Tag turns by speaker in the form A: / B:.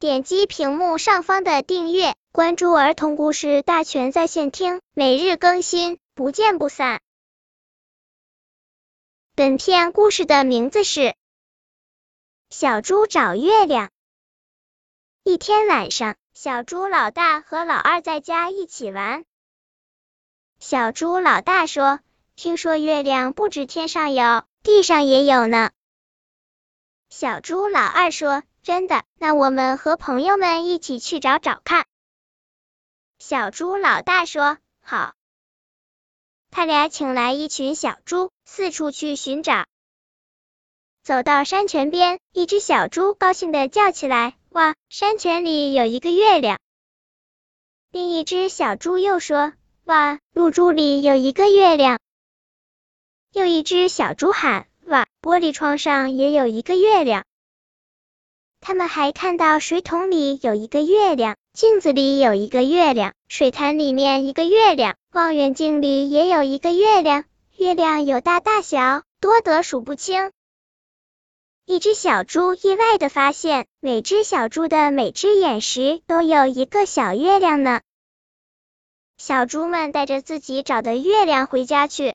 A: 点击屏幕上方的订阅，关注儿童故事大全在线听，每日更新，不见不散。本片故事的名字是《小猪找月亮》。一天晚上，小猪老大和老二在家一起玩。小猪老大说：“听说月亮不止天上有，地上也有呢。”小猪老二说：“真的？那我们和朋友们一起去找找看。”小猪老大说：“好。”他俩请来一群小猪，四处去寻找。走到山泉边，一只小猪高兴的叫起来：“哇，山泉里有一个月亮！”另一只小猪又说：“哇，露珠里有一个月亮！”又一只小猪喊。哇，玻璃窗上也有一个月亮。他们还看到水桶里有一个月亮，镜子里有一个月亮，水潭里面一个月亮，望远镜里也有一个月亮。月亮有大大小，多得数不清。一只小猪意外的发现，每只小猪的每只眼识都有一个小月亮呢。小猪们带着自己找的月亮回家去。